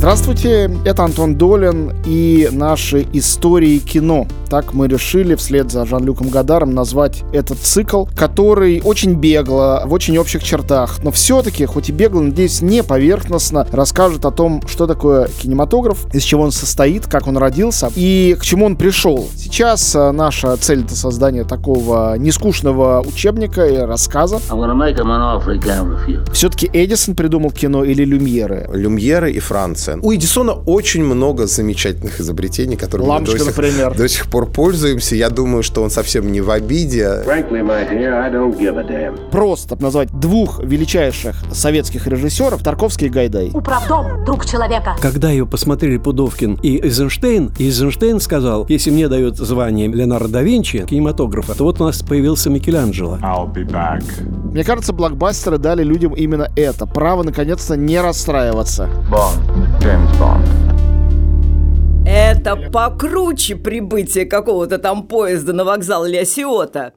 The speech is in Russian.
Здравствуйте, это Антон Долин и наши истории кино. Так мы решили вслед за Жан-Люком Гадаром назвать этот цикл, который очень бегло, в очень общих чертах, но все-таки, хоть и бегло, надеюсь, не поверхностно, расскажет о том, что такое кинематограф, из чего он состоит, как он родился и к чему он пришел. Сейчас э, наша цель — это создание такого нескучного учебника и рассказа. Все-таки Эдисон придумал кино или Люмьеры? Люмьеры и Франция. У Эдисона очень много замечательных изобретений, которые Лампочка, мы до сих, например. до сих пор пользуемся. Я думаю, что он совсем не в обиде. Просто назвать двух величайших советских режиссеров Тарковский и Гайдай. Управдом, друг человека. Когда ее посмотрели Пудовкин и Эйзенштейн, Эйзенштейн сказал, если мне дают звание Леонардо да Винчи, кинематографа, то вот у нас появился Микеланджело. I'll be back. Мне кажется, блокбастеры дали людям именно это. Право, наконец-то, не расстраиваться. Bond. James Bond. Это покруче прибытия какого-то там поезда на вокзал Ля Сиота.